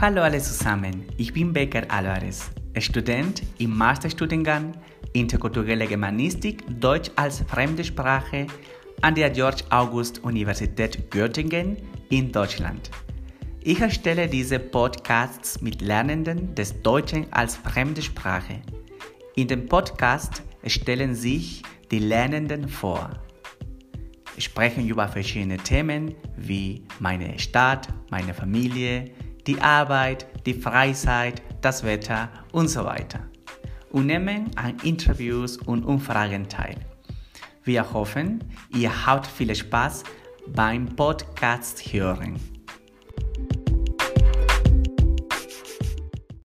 Hallo alle zusammen, ich bin Becker Alvarez, Student im Masterstudiengang Interkulturelle Germanistik Deutsch als Fremdsprache an der Georg August Universität Göttingen in Deutschland. Ich erstelle diese Podcasts mit Lernenden des Deutschen als Fremdsprache. In dem Podcast stellen sich die Lernenden vor. Sprechen über verschiedene Themen wie meine Stadt, meine Familie, die Arbeit, die Freizeit, das Wetter und so weiter. Und nehmen an Interviews und Umfragen teil. Wir hoffen, ihr habt viel Spaß beim Podcast hören.